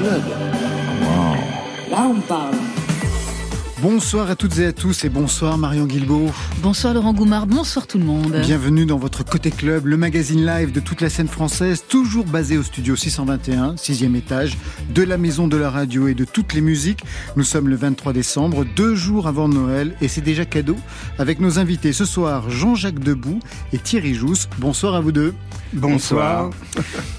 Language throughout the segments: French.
club. Là, on parle. Bonsoir à toutes et à tous et bonsoir Marion Guilbault. Bonsoir Laurent Goumard, bonsoir tout le monde. Bienvenue dans votre Côté Club, le magazine live de toute la scène française, toujours basé au studio 621, sixième étage, de la maison de la radio et de toutes les musiques. Nous sommes le 23 décembre, deux jours avant Noël et c'est déjà cadeau avec nos invités ce soir Jean-Jacques Debout et Thierry Jousse. Bonsoir à vous deux. Bonsoir.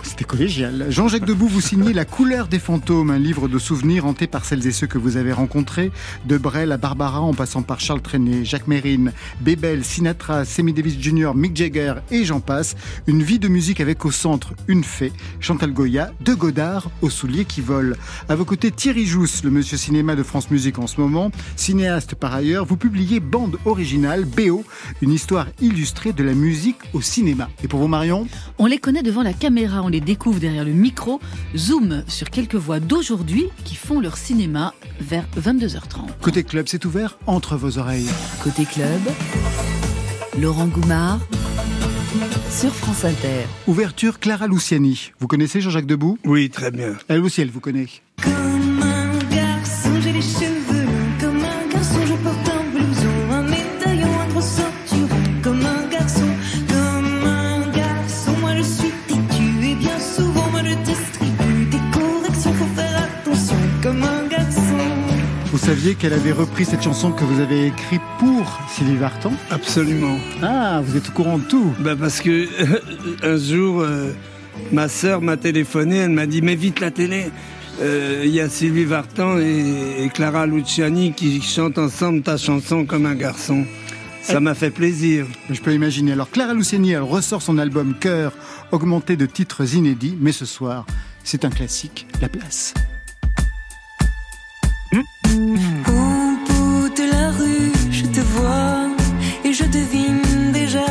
C'était collégial. Jean-Jacques Debout, vous signez La couleur des fantômes, un livre de souvenirs hanté par celles et ceux que vous avez rencontrés, de Brel à Barbara en passant par Charles Trenet, Jacques Mérine, Bébel, Sinatra, Sammy Davis Jr., Mick Jagger et j'en passe. Une vie de musique avec au centre une fée, Chantal Goya, de Godard aux souliers qui volent. À vos côtés, Thierry Jousse, le monsieur cinéma de France Musique en ce moment, cinéaste par ailleurs, vous publiez Bande originale, BO, une histoire illustrée de la musique au cinéma. Et pour vous, Marion? On les connaît devant la caméra, on les découvre derrière le micro. Zoom sur quelques voix d'aujourd'hui qui font leur cinéma vers 22h30. Côté club, c'est ouvert entre vos oreilles. Côté club, Laurent Goumard sur France Inter. Ouverture Clara Luciani. Vous connaissez Jean-Jacques Debout? Oui, très bien. Elle aussi, elle vous connaît. Saviez qu'elle avait repris cette chanson que vous avez écrite pour Sylvie Vartan Absolument. Ah, vous êtes au courant de tout. Bah parce que un jour, euh, ma sœur m'a téléphoné, elle m'a dit mais vite la télé. Euh, Il y a Sylvie Vartan et, et Clara Luciani qui chantent ensemble ta chanson comme un garçon. Ça m'a fait plaisir. Je peux imaginer. Alors Clara Luciani, elle ressort son album Cœur, augmenté de titres inédits, mais ce soir, c'est un classique, La Place. Au bout de la rue, je te vois et je devine déjà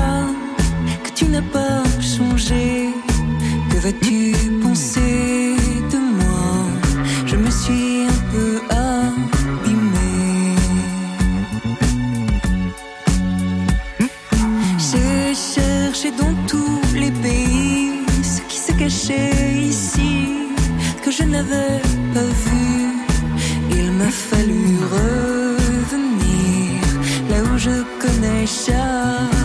que tu n'as pas changé. Que vas-tu penser de moi? Je me suis un peu abîmée. J'ai cherché dans tous les pays ce qui se cachait ici que je n'avais pas vu. M'a fallu revenir là où je connais chaque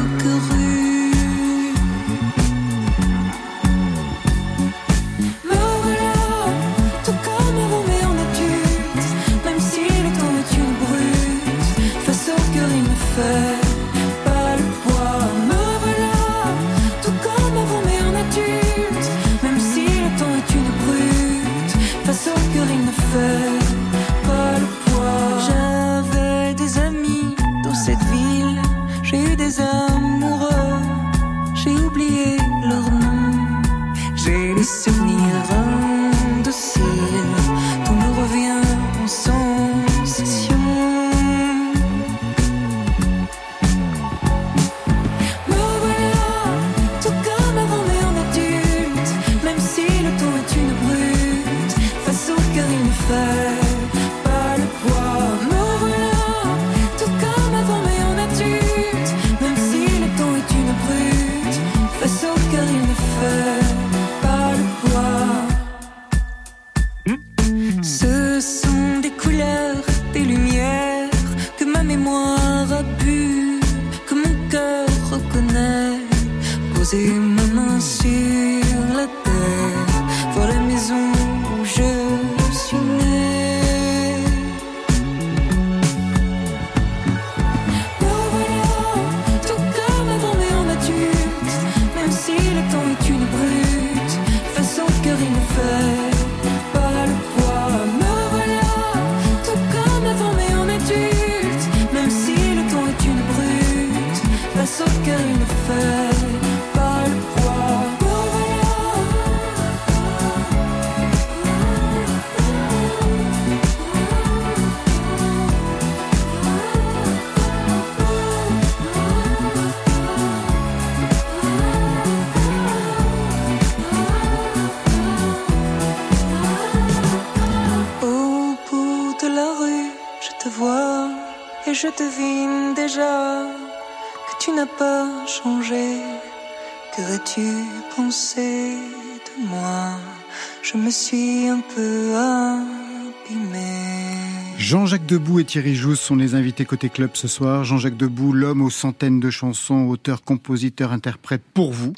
Jean-Jacques Debout et Thierry Jousse sont les invités côté club ce soir. Jean-Jacques Debout, l'homme aux centaines de chansons, auteur, compositeur, interprète pour vous,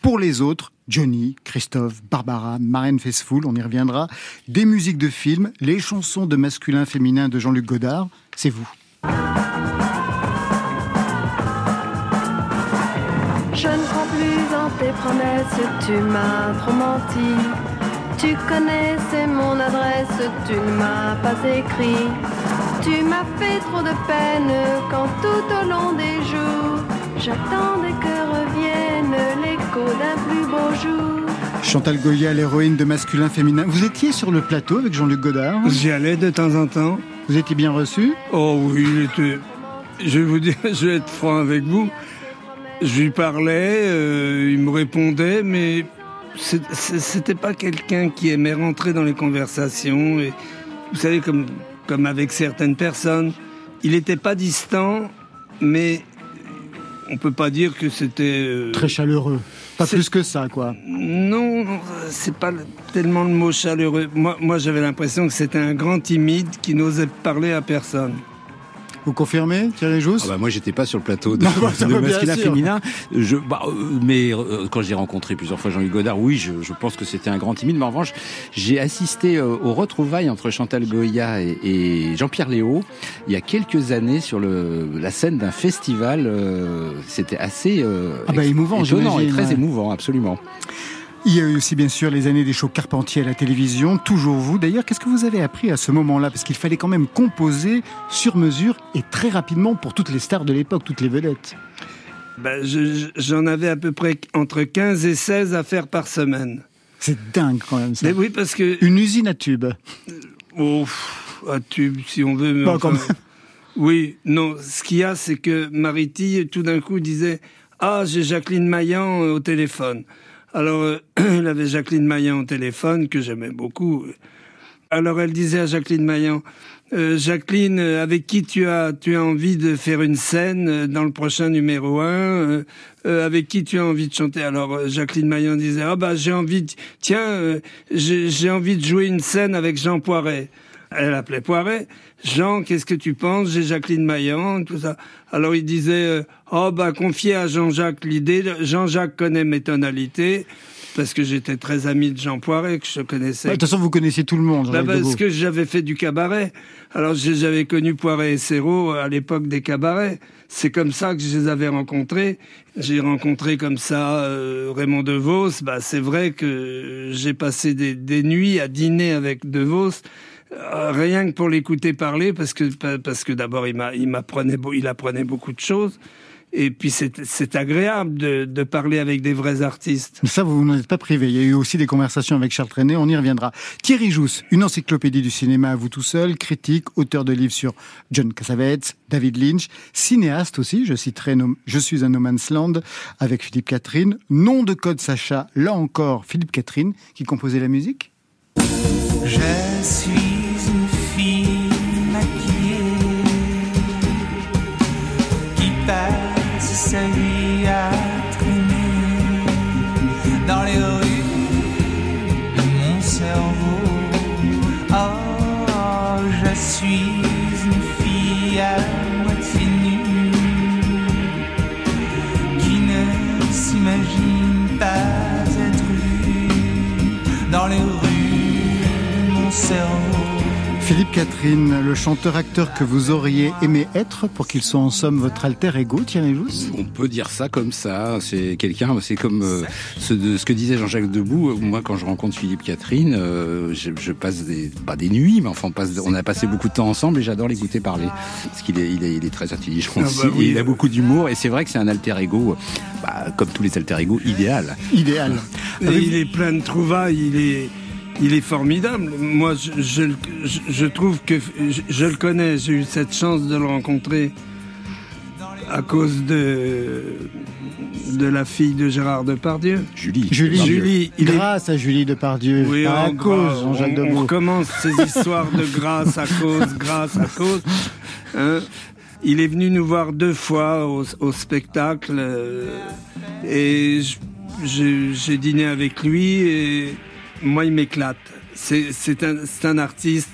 pour les autres, Johnny, Christophe, Barbara, Marine Faithfull, on y reviendra, des musiques de films, les chansons de masculin féminin de Jean-Luc Godard, c'est vous. Je ne crois plus tes promesses, tu m'as trop. Tu connais, c'est mon adresse, tu ne m'as pas écrit. Tu m'as fait trop de peine quand tout au long des jours, j'attendais que revienne l'écho d'un plus beau jour. Chantal Goya, l'héroïne de masculin féminin. Vous étiez sur le plateau avec Jean-Luc Godard J'y allais de temps en temps. Vous étiez bien reçu Oh oui, il était... Je vais vous dire, je vais être franc avec vous. Je lui parlais, euh, il me répondait, mais c'était pas quelqu'un qui aimait rentrer dans les conversations. Et, vous savez, comme, comme avec certaines personnes, il n'était pas distant, mais on peut pas dire que c'était. euh, Très chaleureux. Pas plus que ça, quoi. non, c'est pas le- tellement le mot chaleureux. Moi, moi j'avais l'impression que c'était un grand timide qui n'osait parler à personne. Vous confirmez, Thierry Jousse Ah bah moi j'étais pas sur le plateau de, Non, bah, de masculin féminin. Je, bah, euh, mais euh, quand j'ai rencontré plusieurs fois Jean-Luc Godard, oui, je, je pense que c'était un grand timide. Mais en revanche, j'ai assisté euh, aux retrouvailles entre Chantal Goya et, et Jean-Pierre Léo il y a quelques années sur le, la scène d'un festival. euh, c'était assez euh, Ah bah, émouvant, étonnant et très ouais. émouvant, absolument. Il y a eu aussi bien sûr les années des shows Carpentier à la télévision, toujours vous. D'ailleurs, qu'est-ce que vous avez appris à ce moment-là? Parce qu'il fallait quand même composer sur mesure et très rapidement pour toutes les stars de l'époque, toutes les vedettes. Ben, je- je- J'en avais à peu près entre 15 et 16 à faire par semaine. C'est dingue quand même ça. Mais oui, parce que... Une usine à tubes. Oh, à tube, si on veut. Mais Bon, enfin, quand même. Oui, non, ce qu'il y a, c'est que Mariti, tout d'un coup, disait Ah, j'ai Jacqueline Maillan euh, au téléphone. Alors, euh, elle avait Jacqueline Maillan au téléphone, que j'aimais beaucoup. Alors, elle disait à Jacqueline Maillan Euh, Jacqueline, euh, avec qui tu as, tu as envie de faire une scène euh, dans le prochain numéro 1 Avec qui tu as envie de chanter? Alors, Jacqueline Maillan disait Ah, bah, j'ai envie, de... tiens, j'ai envie de jouer une scène avec Jean Poiret. Elle appelait Poiret. Jean, qu'est-ce que tu penses? J'ai Jacqueline Maillan, tout ça. Alors il disait, euh, oh bah confiez à Jean-Jacques l'idée. Jean-Jacques connaît mes tonalités parce que j'étais très ami de Jean Poiret que je connaissais. De toute façon, vous connaissiez tout le monde. Bah, parce que j'avais fait du cabaret. Alors j'avais connu Poiret et Serrault à l'époque des cabarets. C'est comme ça que je les avais rencontrés. J'ai rencontré comme ça euh, Raymond DeVos. Bah, c'est vrai que j'ai passé des, des nuits à dîner avec DeVos. Euh, rien que pour l'écouter parler, parce que pa- parce que d'abord il il il apprenait beaucoup de choses, et puis c'est agréable de, de parler avec des vrais artistes. Mais ça, vous n'en êtes pas privé. Il y a eu aussi des conversations avec Charles Trenet, on y reviendra. Thierry Jousse, une encyclopédie du cinéma à vous tout seul, critique, auteur de livres sur John Cassavetes, David Lynch, cinéaste aussi, je citerai Je suis un no man's land avec Philippe Catherine, nom de code Sacha, là encore Philippe Catherine qui composait la musique. Je suis le chanteur-acteur que vous auriez aimé être pour qu'il soit en somme votre alter ego, Jousse On peut dire ça comme ça. C'est quelqu'un, c'est comme euh, ce, de- ce que disait Jean-Jacques Debout. Moi, quand je rencontre Philippe Catherine, euh, je, je passe des, pas des nuits, mais enfin, on, passe, on a passé beaucoup de temps ensemble et j'adore l'écouter parler. Parce qu'il est, il est, il est très intelligent Ah bah aussi. oui. et il a beaucoup d'humour et c'est vrai que c'est un alter ego, bah, comme tous les alter ego, idéal. Idéal. Et il est plein de trouvailles, il est, il est formidable. Moi, je, je, le- je- je trouve que je, je le connais, j'ai eu cette chance de le rencontrer à cause de, de la fille de Gérard Depardieu. Julie. Julie, Julie, il est- grâce à Julie Depardieu, Oui, à en cause on, on recommence ces histoires de grâce à cause, grâce à cause. Hein. Il est venu nous voir deux fois au, au spectacle euh, et je- j'ai j'ai dîné avec lui et moi, il m'éclate. C'est un, un artiste.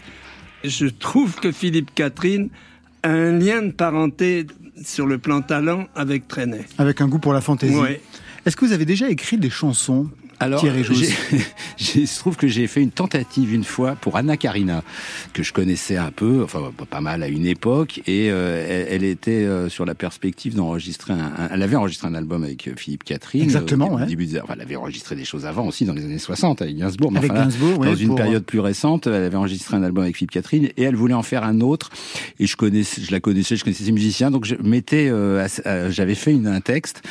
Je trouve que Philippe Catherine a un lien de parenté sur le plan talent avec Trenet. Avec un goût pour la fantaisie. Ouais. Est-ce que vous avez déjà écrit des chansons Alors, il se trouve que j'ai fait une tentative une fois pour Anna Karina, que je connaissais un peu, enfin pas mal à une époque, et euh, elle, elle était euh, sur la perspective d'enregistrer un, un- Elle avait enregistré un album avec euh, Philippe Catherine. Exactement, euh, au ouais. début enfin, elle avait enregistré des choses avant aussi, dans les années 60, avec Gainsbourg. mais Avec enfin, là, Gainsbourg, dans ouais, une période plus récente, elle avait enregistré un album avec Philippe Catherine, et elle voulait en faire un autre. Et je connaissais, je la connaissais, je connaissais ses musiciens, donc je m'étais, euh, euh, j'avais fait une, un texte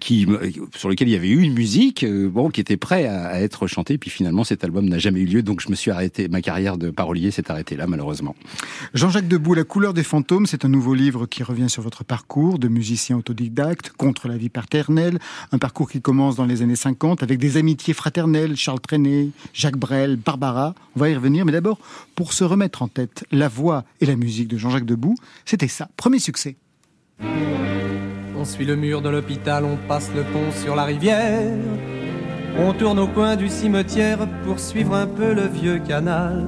qui, sur lequel il y avait eu une musique, euh, bon, qui était prêt à, à être chanté. Puis finalement, cet album n'a jamais eu lieu, donc je me suis arrêté. Ma carrière de parolier s'est arrêtée là, malheureusement. Jean-Jacques Debout, La couleur des fantômes, c'est un nouveau livre qui revient sur votre parcours de musicien autodidacte contre la vie paternelle, un parcours qui commence dans les années 50 avec des amitiés fraternelles, Charles Trenet, Jacques Brel, Barbara. On va y revenir, mais d'abord, pour se remettre en tête la voix et la musique de Jean-Jacques Debout, c'était ça, premier succès. On suit le mur de l'hôpital, on passe le pont sur la rivière. On tourne au coin du cimetière pour suivre un peu le vieux canal.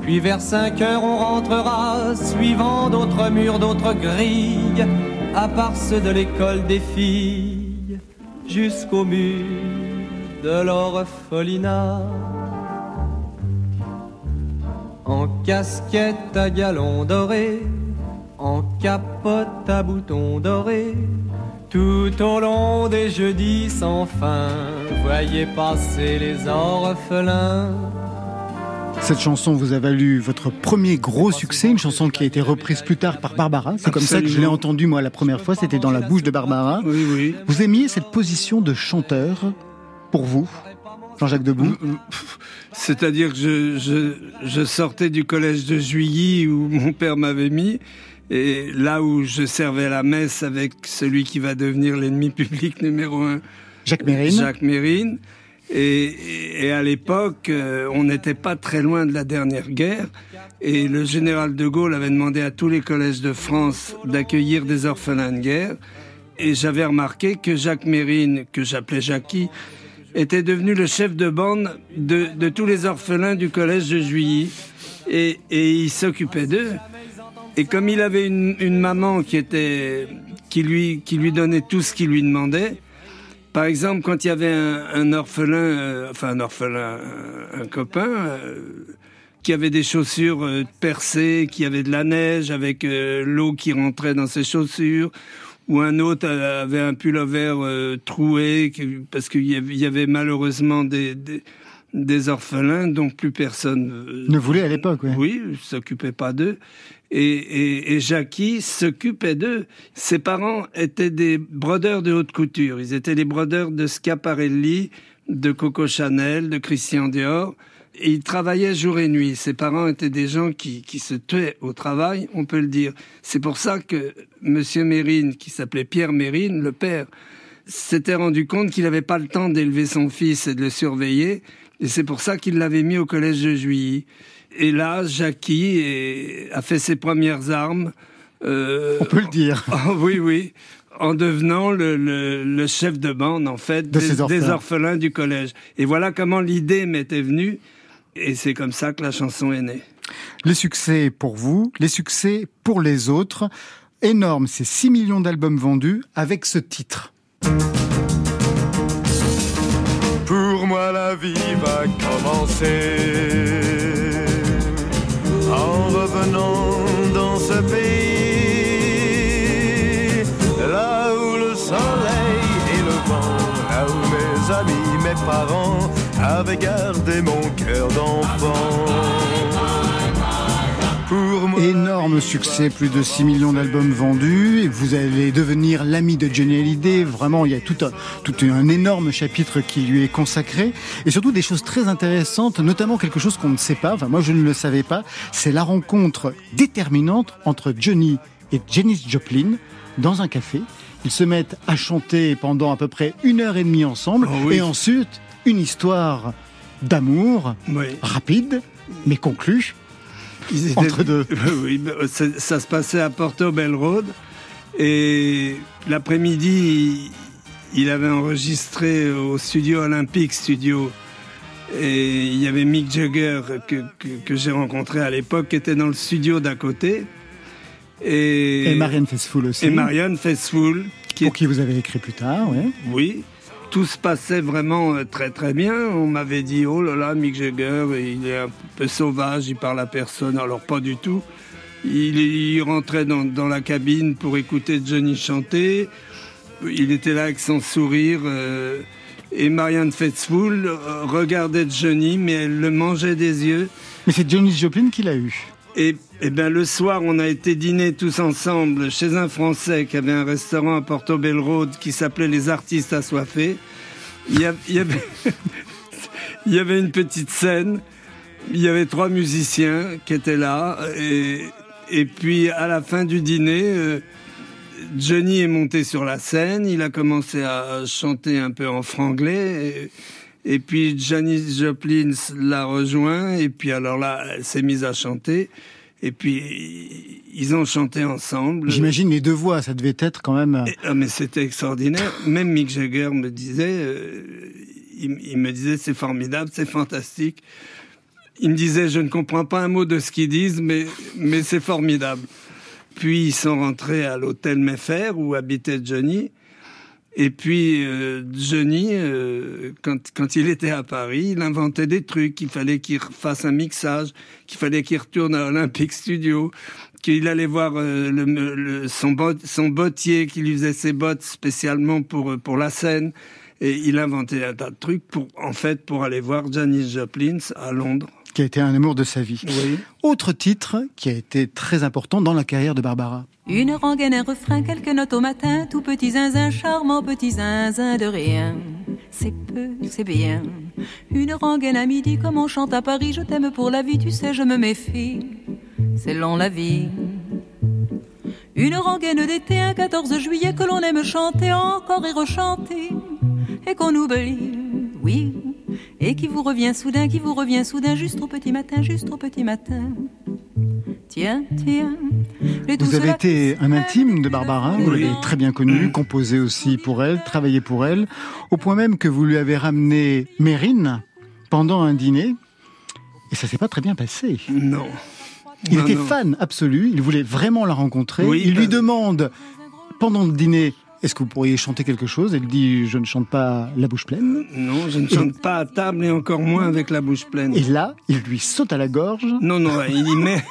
Puis vers 5 heures, on rentrera, suivant d'autres murs, d'autres grilles, à part ceux de l'école des filles, jusqu'au mur de l'orphelinat. En casquette à galon doré, en capote à boutons dorés, tout au long des jeudis sans fin, voyez passer les orphelins. Cette chanson vous a valu votre premier gros succès, une chanson qui a été reprise plus tard par Barbara. C'est comme ça que je l'ai entendue moi la première fois, c'était dans la bouche de Barbara. Oui, oui. Vous aimiez cette position de chanteur pour vous, Jean-Jacques Debout? C'est-à-dire que je, je, je sortais du collège de Juilly où mon père m'avait mis, et là où je servais la messe avec celui qui va devenir l'ennemi public numéro un, Jacques Mérine Jacques Mérine. Et, et à l'époque, euh, on n'était pas très loin de la dernière guerre. Et le général de Gaulle avait demandé à tous les collèges de France d'accueillir des orphelins de guerre. Et j'avais remarqué que Jacques Mérine, que j'appelais Jackie, était devenu le chef de bande de, de tous les orphelins du collège de Juilly. Et, et il s'occupait d'eux. Et comme il avait une, une maman qui était, qui lui, qui lui donnait tout ce qu'il lui demandait, par exemple, quand il y avait un, un orphelin, euh, enfin un orphelin, un, copain, euh, qui avait des chaussures euh, percées, qui avait de la neige avec l'eau qui rentrait dans ses chaussures, ou un autre avait un pullover euh, troué, parce qu'il y avait malheureusement des, des, des orphelins dont plus personne euh, Ne voulait à l'époque, ouais. oui, il s'occupait pas d'eux. Et, et, et Jackie s'occupait d'eux. Ses parents étaient des brodeurs de haute couture. Ils étaient les brodeurs de Schiaparelli, de Coco Chanel, de Christian Dior. Et ils travaillaient jour et nuit. Ses parents étaient des gens qui, qui se tuaient au travail, on peut le dire. C'est pour ça que Monsieur Mérine, qui s'appelait Pierre Mérine, le père, s'était rendu compte qu'il n'avait pas le temps d'élever son fils et de le surveiller. Et c'est pour ça qu'il l'avait mis au collège de Juilly. Et là, Jackie est- a fait ses premières armes. euh, On peut le dire. Oh, oui, oui. En devenant le, le- le chef de bande, en fait, De des, ces orphelins. des orphelins du collège. Et voilà comment l'idée m'était venue. Et c'est comme ça que la chanson est née. Les succès pour vous, les succès pour les autres. Énorme, c'est 6 millions d'albums vendus avec ce titre. Moi la vie va commencer en revenant dans ce pays là où le soleil et le vent, là où mes amis, mes parents avaient gardé mon cœur d'enfant. Énorme succès, plus de 6 millions d'albums vendus. Et vous allez devenir l'ami de Johnny Hallyday. Vraiment, il y a tout un, tout un énorme chapitre qui lui est consacré. Et surtout des choses très intéressantes, notamment quelque chose qu'on ne sait pas, enfin moi je ne le savais pas, c'est la rencontre déterminante entre Johnny et Janis Joplin dans un café. Ils se mettent à chanter pendant à peu près une heure et demie ensemble. Oh oui. Et ensuite, une histoire d'amour Oui. rapide, mais conclue. Ils Entre deux. oui, ben, ça, se passait à Porto Bell Road. Et l'après-midi, il avait enregistré au studio Olympique Studio. Et il y avait Mick Jagger que, que, que j'ai rencontré à l'époque, qui était dans le studio d'à côté. Et, Et Marianne Faithfull aussi. et Marianne Faithfull, qui Pour qui vous avez écrit plus tard, oui. oui, tout se passait vraiment euh, très très bien. On m'avait dit oh là là, Mick Jagger, il est un peu sauvage, il parle à personne. Alors pas du tout. Il, il rentrait dans, dans la cabine pour écouter Johnny chanter. Il était là avec son sourire. euh, et Marianne Faithfull euh, regardait Johnny, mais elle le mangeait des yeux. Mais c'est Johnny Joplin qui l'a eu. Et, et ben le soir, on a été dîner tous ensemble chez un Français qui avait un restaurant à Portobello Road qui s'appelait Les Artistes Assoiffés. Il y, a- il y avait, il y avait une petite scène. Il y avait trois musiciens qui étaient là. Et, puis à la fin du dîner, euh, Johnny est monté sur la scène. Il a commencé à chanter un peu en franglais. Et, et puis Janis Joplin l'a rejoint. Et puis alors là, elle s'est mise à chanter. Et puis ils ont chanté ensemble. J'imagine les deux voix, ça devait être quand même. Et- ah, mais c'était extraordinaire. Même Mick Jagger me disait, euh, il, il me disait c'est formidable, c'est fantastique. Il me disait je ne comprends pas un mot de ce qu'ils disent, mais mais c'est formidable. Puis ils sont rentrés à l'hôtel Mayfair où habitait Johnny. Et puis euh, Johnny, euh, quand, quand il était à Paris, il inventait des trucs. Il fallait qu'il fasse un mixage, qu'il fallait qu'il retourne à Olympic Studio, qu'il allait voir euh, le, le- son, bot- son bottier qui lui faisait ses bottes spécialement pour, euh, pour la scène. Et il inventait un tas de trucs pour, en fait, pour aller voir Janis Joplin à Londres. Qui a été un amour de sa vie. Oui. Autre titre qui a été très important dans la carrière de Barbara. Une rengaine, un refrain, quelques notes au matin, tout petit zinzin, charmant petit zinzin de rien. C'est peu, c'est bien. Une rengaine à midi, comme on chante à Paris, je t'aime pour la vie, tu sais, je me méfie. C'est long la vie. Une rengaine d'été, un 14 juillet, que l'on aime chanter encore et rechanter, et qu'on oublie, oui, et qui vous revient soudain, qui vous revient soudain, juste au petit matin, juste au petit matin. Tiens, tiens. Vous avez été un intime de Barbara, vous l'avez très bien connue, composé aussi pour elle, travaillé pour elle, au point même que vous lui avez ramené Mérine pendant un dîner, et ça s'est pas très bien passé. Non. Il Non, était non. fan absolu, il voulait vraiment la rencontrer. Oui, il lui bah- demande, pendant le dîner, est-ce que vous pourriez chanter quelque chose? Elle dit, je ne chante pas la bouche pleine. Non, je ne chante pas à table et encore moins avec la bouche pleine. Et là, il lui saute à la gorge. Non, non, il y met,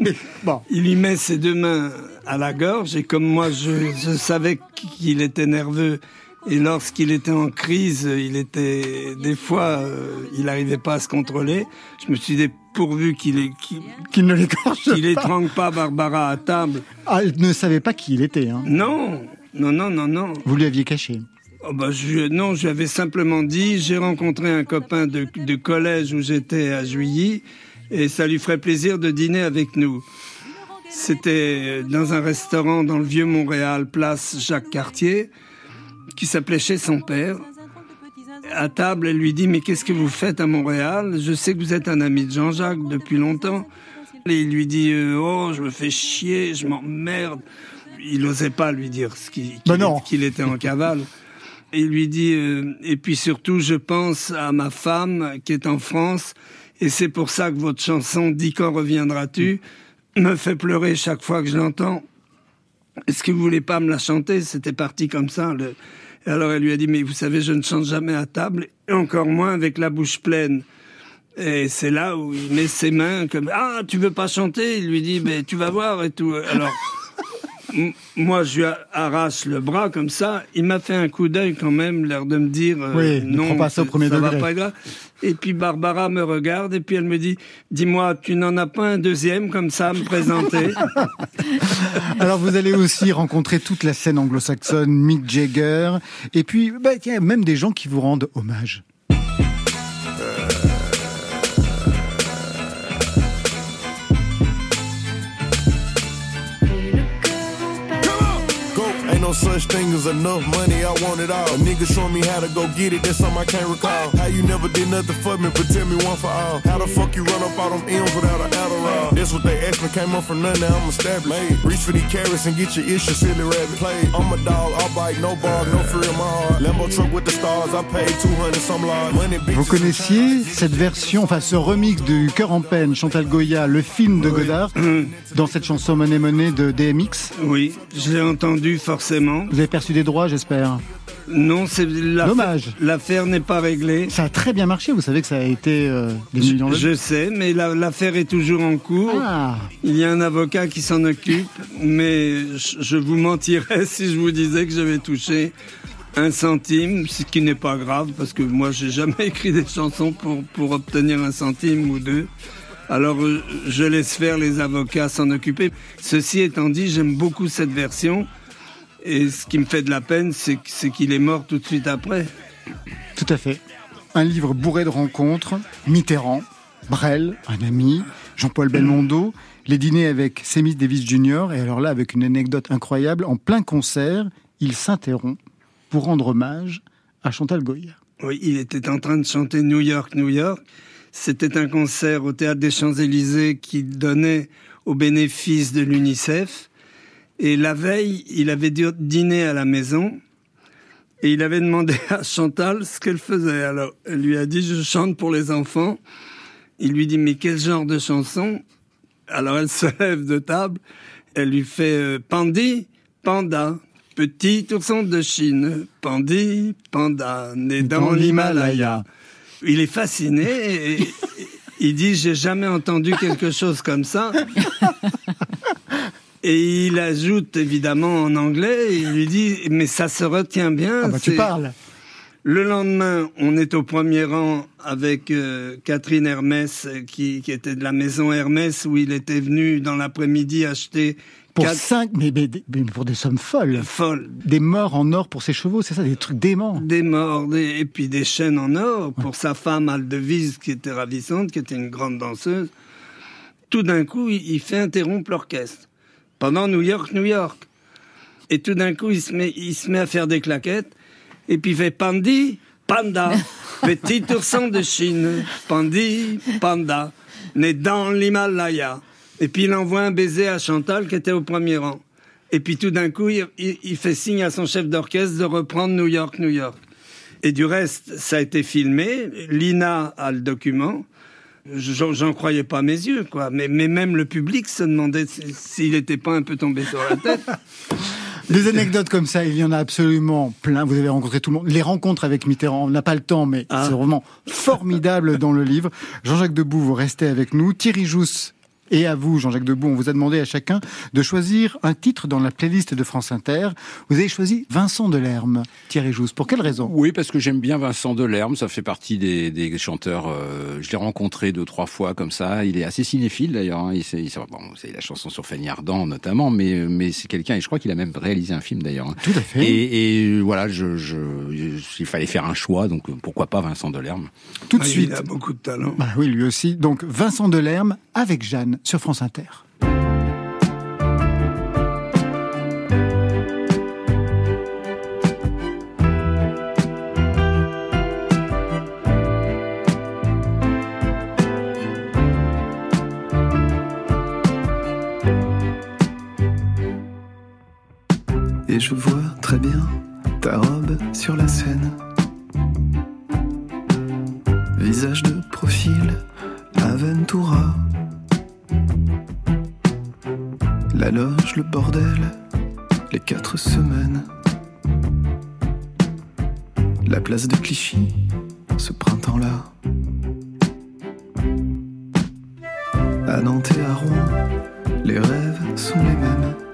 Bon, il y met ses deux mains à la gorge et comme moi je, je savais qu'il était nerveux et lorsqu'il était en crise, il était des fois, euh, il n'arrivait pas à se contrôler. Je me suis dit pourvu qu'il qu'il qu'il ne qu'il pas. étrangle pas Barbara à table. Ah, elle ne savait pas qui il était. Hein. Non, non, non, non, non. Vous lui aviez caché. Oh bah, je, non, je lui avais simplement dit, j'ai rencontré un copain de, de collège où j'étais à Juilly, et ça lui ferait plaisir de dîner avec nous. C'était dans un restaurant dans le vieux Montréal, place Jacques Cartier, qui s'appelait Chez son père. À table, elle lui dit, mais qu'est-ce que vous faites à Montréal? Je sais que vous êtes un ami de Jean-Jacques depuis longtemps. Et il lui dit, euh, oh, je me fais chier, je m'emmerde. Il n'osait pas lui dire ce qu'il Bah qu'il- non. qu'il était en cavale. Il lui dit, euh, et puis surtout, je pense à ma femme qui est en France, et c'est pour ça que votre chanson Dis quand reviendras-tu me fait pleurer chaque fois que je l'entends. Est-ce que vous voulez pas me la chanter? C'était parti comme ça. le- alors elle lui a dit, mais vous savez, je ne chante jamais à table, et encore moins avec la bouche pleine. Et c'est là où il met ses mains comme ah tu veux pas chanter Il lui dit mais tu vas voir et tout. Alors moi je lui arrache le bras comme ça. Il m'a fait un coup d'œil quand même, l'air de me dire euh, Oui, non pas ça au premier va degré. pas grave. Et puis Barbara me regarde et puis elle me dit dis-moi tu n'en as pas un deuxième comme ça à me présenter? Alors vous allez aussi rencontrer toute la scène anglo-saxonne, Mick Jagger, et puis bah, tiens, même des gens qui vous rendent hommage. No such thing as enough money, I want it all. A nigga showing me how to go get it, that's something I can't recall. How you never did nothing for me, but tell me one for all. How the fuck you run up all them M's without an Adderall? That's what they asked me, came up from nothing, now I'm established. Reach for these carrots and get your issue, silly rabbit. Play, I'm a dog, I'll bite, no bark, no fear in my heart. Lambo truck with the stars, I paid 200 some large. Money, bitches, Vous connaissiez cette version, enfin ce remix du Cœur en peine, Chantal Goya, le film de Godard, dans cette chanson Money Money de DMX Oui, je l'ai entendu forcément. Vous avez perçu des droits, j'espère Non, c'est Dommage. L'affaire n'est pas réglée. Ça a très bien marché, vous savez que ça a été euh, des millions de Je sais, mais la- l'affaire est toujours en cours. Ah. Il y a un avocat qui s'en occupe, mais je, je vous mentirais si je vous disais que j'avais touché un centime, ce qui n'est pas grave, parce que moi, j'ai jamais écrit des chansons pour, pour obtenir un centime ou deux. Alors, euh, je laisse faire les avocats s'en occuper. Ceci étant dit, j'aime beaucoup cette version. Et ce qui me fait de la peine, c'est qu'il est mort tout de suite après. Tout à fait. Un livre bourré de rencontres, Mitterrand, Brel, un ami, Jean-Paul Belmondo, les dîners avec Semmis Davis Jr. Et alors là, avec une anecdote incroyable, en plein concert, il s'interrompt pour rendre hommage à Chantal Goya. Oui, il était en train de chanter New York, New York. C'était un concert au théâtre des Champs-Élysées qu'il donnait au bénéfice de l'UNICEF. Et la veille, il avait dû dîner à la maison. Et il avait demandé à Chantal ce qu'elle faisait. Alors, elle lui a dit, je chante pour les enfants. Il lui dit, mais quel genre de chanson? Alors, elle se lève de table. Elle lui fait euh, Pandi, Panda, petit ourson de Chine. Pandi, Panda, né dans, l'Himalaya. Il est fasciné et il dit, j'ai jamais entendu quelque chose comme ça. Et il ajoute évidemment en anglais, il lui dit, mais ça se retient bien. Ah bah tu parles le lendemain, on est au premier rang avec euh, Catherine Hermès, qui, qui était de la maison Hermès, où il était venu dans l'après-midi acheter Pour quatre cinq, mais, mais- mais pour des sommes folles. folles, Des morts en or pour ses chevaux, c'est ça, des trucs déments. des morts, des- et puis des chaînes en or pour sa femme Aldevise, qui était ravissante, qui était une grande danseuse. Tout d'un coup, il, il fait interrompre l'orchestre pendant New York, New York. Et tout d'un coup, il se met, il se met à faire des claquettes. Et puis il fait Pandi, Panda, petit ourson de Chine. Pandi, Panda, né dans l'Himalaya. Et puis il envoie un baiser à Chantal qui était au premier rang. Et puis tout d'un coup, il, il- il fait signe à son chef d'orchestre de reprendre New York, New York. Et du reste, ça a été filmé. Lina a le document. J'en croyais pas mes yeux, quoi. Mais, mais même le public se demandait si- s'il n'était pas un peu tombé sur la tête. Des anecdotes comme ça, il y en a absolument plein. Vous avez rencontré tout le monde. Les rencontres avec Mitterrand, on n'a pas le temps, mais Ah. c'est vraiment formidable dans le livre. Jean-Jacques Debout, vous restez avec nous. Thierry Jousse et à vous, Jean-Jacques Debout, on vous a demandé à chacun de choisir un titre dans la playlist de France Inter. Vous avez choisi Vincent Delerme, Thierry Jousse. Pour quelle raison? Oui, parce que j'aime bien Vincent Delerme. Ça fait partie des, des chanteurs. euh, je l'ai rencontré deux, trois fois comme ça. Il est assez cinéphile d'ailleurs. hein. Il sait, il sait- bon, c'est la chanson sur Fanny Ardant notamment, mais mais c'est quelqu'un. Et je crois qu'il a même réalisé un film d'ailleurs. hein. Tout à fait. Et, et voilà, je, je, il fallait faire un choix, donc pourquoi pas Vincent Delerme? Tout de Ah, suite. Il a beaucoup de talent. Bah oui, lui aussi. Donc Vincent Delerme avec Jeanne sur France Inter. Et je vois très bien ta robe sur la scène. Visage de profil, Aventura. La loge, le bordel, les quatre semaines. La place de Clichy, ce printemps-là. À Nantes et à Rouen, les rêves sont les mêmes.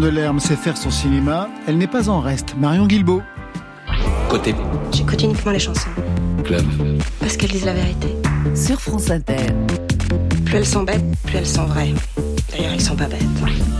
Vincent Delerme sait faire son cinéma, elle n'est pas en reste. Marion Guilbeault. Côté J'écoute uniquement les chansons. club. Parce qu'elles disent la vérité. Sur France Inter. Plus elles sont bêtes, plus elles sont vraies. D'ailleurs, elles sont pas bêtes.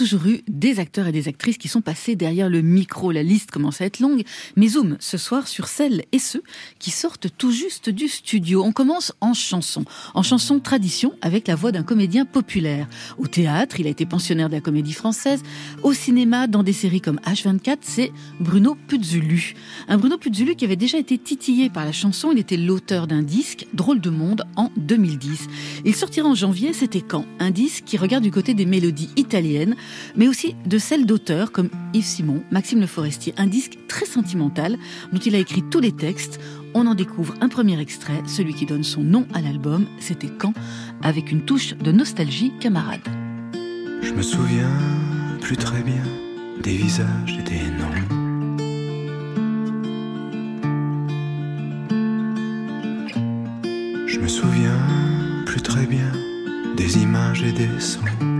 Toujours eu des acteurs et des actrices qui sont passés derrière le micro. La liste commence à être longue, mais zoom ce soir sur celles et ceux qui sortent tout juste du studio. On commence en chanson, en chanson tradition avec la voix d'un comédien populaire. Au théâtre, il a été pensionnaire de la comédie française. Au cinéma, dans des séries comme H24, c'est Bruno Puzulu. Un Bruno Puzulu qui avait déjà été titillé par la chanson. Il était l'auteur d'un disque, Drôle de monde, en 2010. Il sortira en janvier, c'était quand? Un disque qui regarde du côté des mélodies italiennes, mais aussi de celles d'auteurs comme Yves Simon, Maxime Le Forestier. Un disque très sentimental dont il a écrit tous les textes. On en découvre un premier extrait, celui qui donne son nom à l'album, C'était quand Avec une touche de nostalgie camarade. Je me souviens plus très bien des visages et des noms. Je me souviens plus très bien des images et des sons.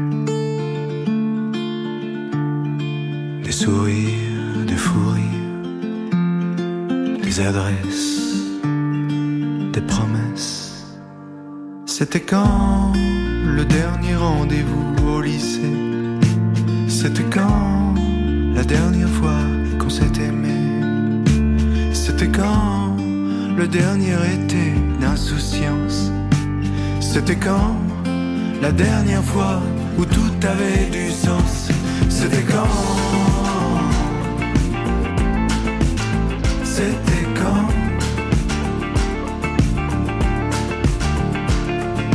Sourires, des fous rires, des adresses, des promesses. C'était quand le dernier rendez-vous au lycée? C'était quand la dernière fois qu'on s'est aimé? C'était quand le dernier été d'insouciance? C'était quand la dernière fois où tout avait du sens? C'était quand C'était quand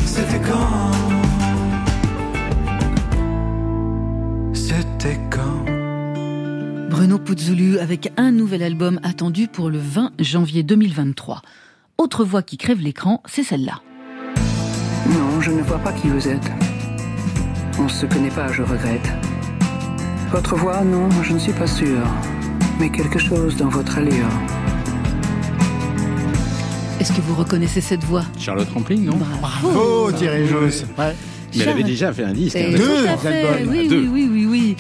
C'était quand C'était quand Bruno Puzzulu avec un nouvel album attendu pour le 20 janvier 2023. Autre voix qui crève l'écran, c'est celle-là. Non, je ne vois pas qui vous êtes. On ne se connaît pas, je regrette. Votre voix, non, je ne suis pas sûr. Mais quelque chose dans votre allure. Est-ce que vous reconnaissez cette voix Charlotte Rampling, non Bravo, Thierry Joss. Ouais. Mais elle avait déjà fait un disque. Hein, albums. oui, Deux. oui, oui, oui, oui.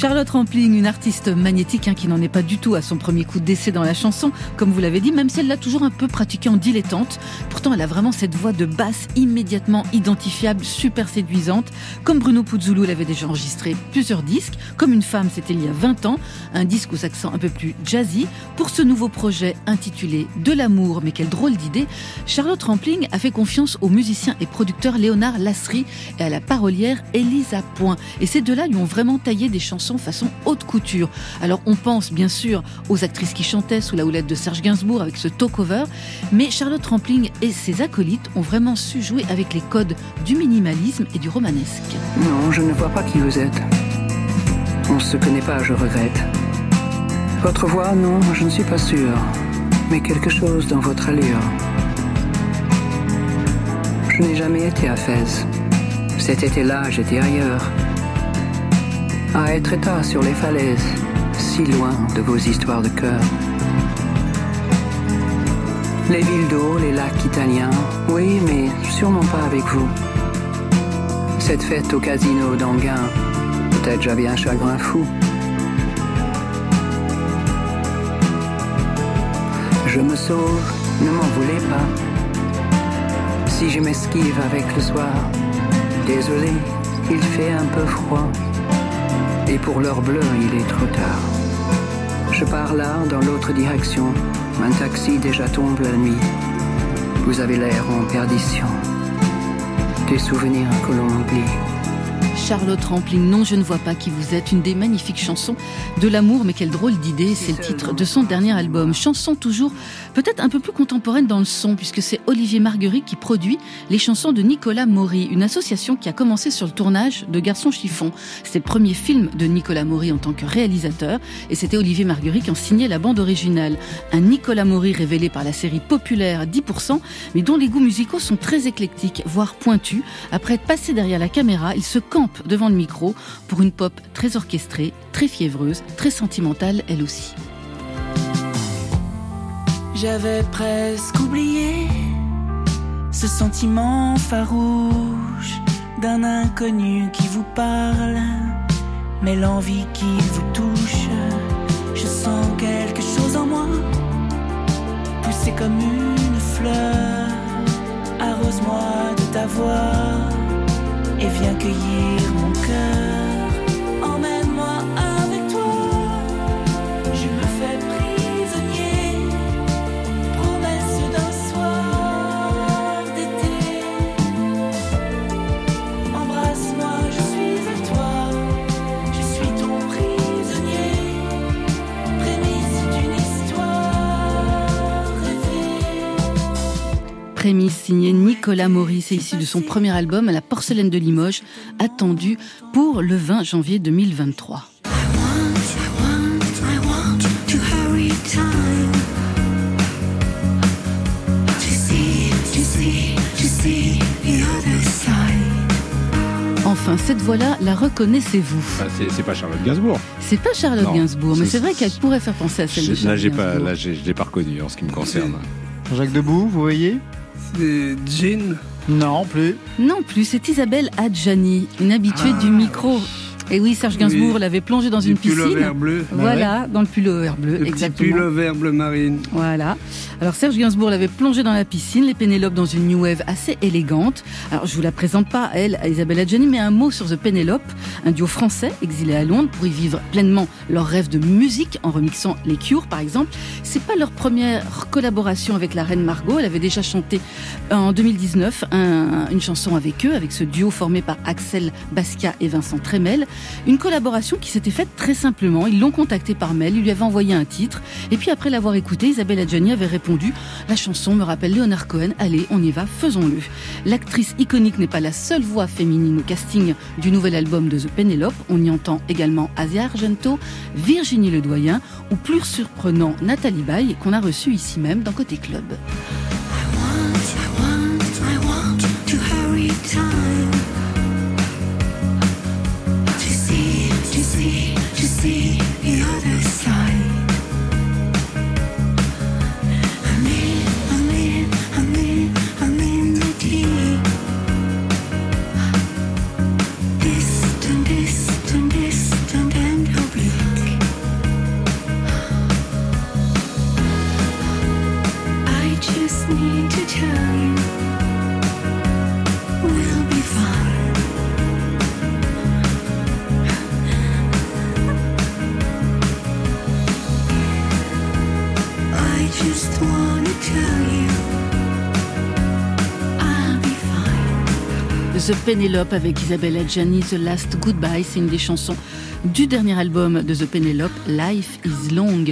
Charlotte Rampling, une artiste magnétique hein, qui n'en est pas du tout à son premier coup d'essai dans la chanson, comme vous l'avez dit, même si elle l'a toujours un peu pratiquée en dilettante. Pourtant, elle a vraiment cette voix de basse immédiatement identifiable, super séduisante. Comme Bruno Puzzulu l'avait déjà enregistré plusieurs disques, comme une femme, c'était il y a 20 ans, un disque aux accents un peu plus jazzy. Pour ce nouveau projet intitulé De l'amour, mais quelle drôle d'idée, Charlotte Rampling a fait confiance au musicien et producteur Léonard Lasserie et à la parolière Elisa Point. Et ces deux-là lui ont vraiment taillé des chansons façon haute couture. Alors on pense bien sûr aux actrices qui chantaient sous la houlette de Serge Gainsbourg avec ce talk-over, mais Charlotte Rampling et ses acolytes ont vraiment su jouer avec les codes du minimalisme et du romanesque. Non, je ne vois pas qui vous êtes. On ne se connaît pas, je regrette. Votre voix, non, je ne suis pas sûr. Mais quelque chose dans votre allure. Je n'ai jamais été à Fès. Cet été-là, j'étais ailleurs. À être état sur les falaises, si loin de vos histoires de cœur. Les villes d'eau, les lacs italiens, oui, mais sûrement pas avec vous. Cette fête au casino d'Anguin, peut-être j'avais un chagrin fou. Je me sauve, ne m'en voulez pas. Si je m'esquive avec le soir, désolé, il fait un peu froid. Et pour l'heure bleue, il est trop tard. Je pars là, dans l'autre direction. Un taxi déjà tombe la nuit. Vous avez l'air en perdition. Des souvenirs que l'on oublie. Charlotte Rampling, non, je ne vois pas qui vous êtes, une des magnifiques chansons de l'amour, mais quelle drôle d'idée, c'est le titre de son dernier album. Chanson toujours peut-être un peu plus contemporaine dans le son, puisque c'est Olivier Marguerite qui produit les chansons de Nicolas Maury, une association qui a commencé sur le tournage de Garçon Chiffon. C'est le premier film de Nicolas Maury en tant que réalisateur, et c'était Olivier Marguerite qui en signait la bande originale. Un Nicolas Maury révélé par la série populaire 10%, mais dont les goûts musicaux sont très éclectiques, voire pointus. Après être passé derrière la caméra, il se campe devant le micro pour une pop très orchestrée, très fiévreuse, très sentimentale elle aussi. J'avais presque oublié ce sentiment farouche d'un inconnu qui vous parle, mais l'envie qui vous touche, je sens quelque chose en moi, pousser comme une fleur, arrose-moi de ta voix et viens cueillir mon cœur. Prémisse signé Nicolas Maurice, c'est issu de son premier album La porcelaine de Limoges, attendu pour le 20 janvier 2023. I want to hurry time to see, to see, to see the other side. Enfin, cette voix-là, la reconnaissez-vous? Ah, c'est- pas Charlotte Gainsbourg. C'est pas Charlotte Non. Gainsbourg, mais C'est- vrai qu'elle pourrait faire penser à celle de Là, Charlotte j'ai pas, là, je l'ai pas reconnu en ce qui me concerne. Jacques Debout, vous voyez? C'est Jean Non, plus. Non plus, c'est Isabelle Adjani, une habituée Ah. du micro. Et oui, Serge Gainsbourg Oui. l'avait plongé dans Du une piscine. vert bleu. Voilà, dans le pull vert bleu, Le exactement. pull vert bleu marine. Voilà. Alors Serge Gainsbourg l'avait plongé dans la piscine, les Pénélope dans une new wave assez élégante. Alors je vous la présente pas elle, à Isabelle Adjani, mais un mot sur The Pénélope, un duo français exilé à Londres pour y vivre pleinement leur rêve de musique en remixant les Cure par exemple. C'est pas leur première collaboration avec la reine Margot, elle avait déjà chanté en 2019 un- une chanson avec eux, avec ce duo formé par Axel Basquiat et Vincent Tremel. Une collaboration qui s'était faite très simplement. Ils l'ont contacté par mail, ils lui avaient envoyé un titre. Et puis après l'avoir écouté, Isabelle Adjani avait répondu La chanson me rappelle Leonard Cohen, allez, on y va, faisons-le. L'actrice iconique n'est pas la seule voix féminine au casting du nouvel album de The Penelope. On y entend également Asia Argento, Virginie Ledoyen ou plus surprenant Nathalie Baye qu'on a reçu ici même dans Côté Club. See, to see, the other you, The Penelope avec Isabelle Adjani, The Last Goodbye, c'est une des chansons du dernier album de The Penelope, Life is Long.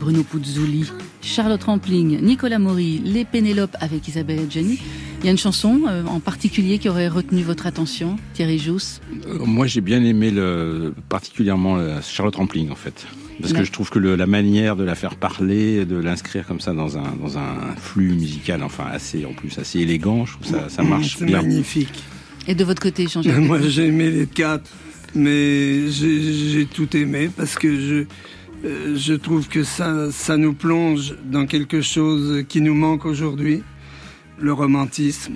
Bruno Puzzoli, Charlotte Rampling, Nicolas Maury, Les Pénélope avec Isabelle Adjani. Il y a une chanson euh, en particulier qui aurait retenu votre attention, Thierry Jousse Euh, Moi, j'ai bien aimé le, particulièrement Charlotte Rampling, en fait. Parce que je trouve que le- la manière de la faire parler, de l'inscrire comme ça dans un, dans un flux musical, enfin assez, en plus assez élégant, je trouve que ça, ça marche C'est bien. magnifique. Et de votre côté, Jean-Jacques Moi, j'ai aimé les quatre, mais j'ai tout aimé parce que je, Euh, je trouve que ça, ça nous plonge dans quelque chose qui nous manque aujourd'hui, le romantisme.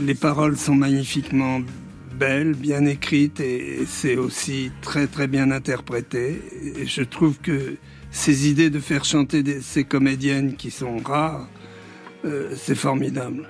Les paroles sont magnifiquement belles, bien écrites et c'est aussi très très bien interprété. Et je trouve que ces idées de faire chanter des- ces comédiennes qui sont rares, euh, c'est formidable.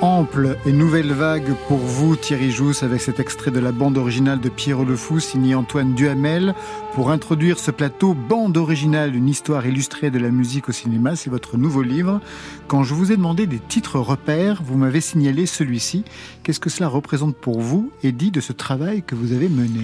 Ample et nouvelle vague pour vous, Thierry Jousse, avec cet extrait de la bande originale de Pierrot le Fou, signé Antoine Duhamel. Pour introduire ce plateau, bande originale, une histoire illustrée de la musique au cinéma, c'est votre nouveau livre. Quand je vous ai demandé des titres repères, vous m'avez signalé celui-ci. Qu'est-ce que cela représente pour vous et dit de ce travail que vous avez mené?